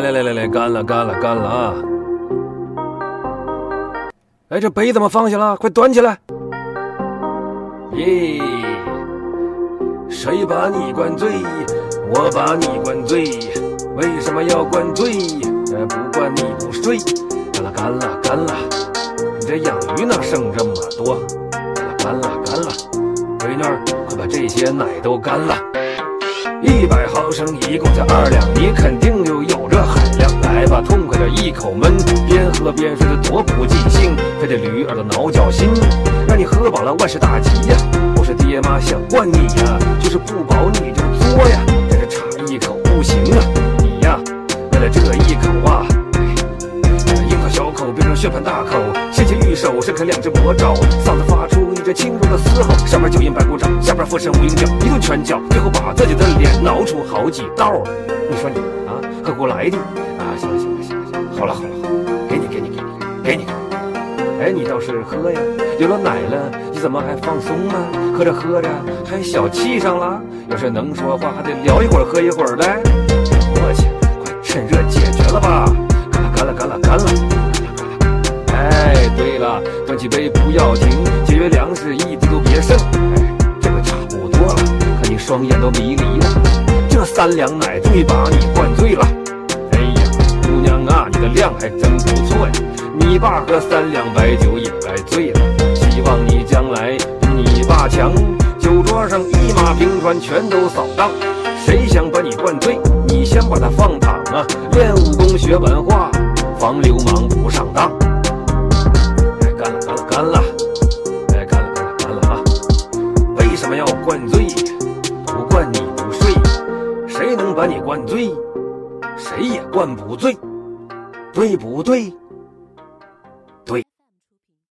来来来来，干了干了干了啊！哎，这杯怎么放下了？快端起来！耶！谁把你灌醉？我把你灌醉。为什么要灌醉？呃，不灌你不睡。干了干了干了！你这养鱼呢，剩这么多。干了干了干了！闺女，快把这些奶都干了。一百毫升一共才二两，你肯定有这海量。来吧，痛快点一口闷，边喝边睡的多不尽兴。非得驴儿的挠脚心，让你喝饱了万事大吉呀。不是爹妈想惯你呀，就是不饱你就作呀。但是差一口不行啊，你呀，为了这一口啊，樱桃小口变成血盆大口，纤纤玉手伸开两只魔爪，嗓子发出一阵轻柔的嘶吼。上边九阴白骨爪，下边附身无影脚，一顿拳脚，最后把自己的脸挠出好几道。你说你啊，何苦来的啊？你倒是喝呀！有了奶了，你怎么还放松呢？喝着喝着还小气上了。要是能说话，还得聊一会儿，喝一会儿嘞。磨叽，快趁热解决了吧！干了干了干了干了！哎，对了，端起杯不要停，节约粮食，一滴都别剩。哎，这回差不多了，看你双眼都迷离了。这三两奶终于把你灌醉了。哎呀，姑娘啊，你的量还真不错呀！爸喝三两白酒也该醉了。希望你将来你爸强，酒桌上一马平川，全都扫荡。谁想把你灌醉，你先把他放躺啊！练武功学文化，防流氓不上当。哎，干了干了干了！哎，干了干了干了啊！为什么要灌醉？不灌你不睡，谁能把你灌醉？谁也灌不醉，对不对？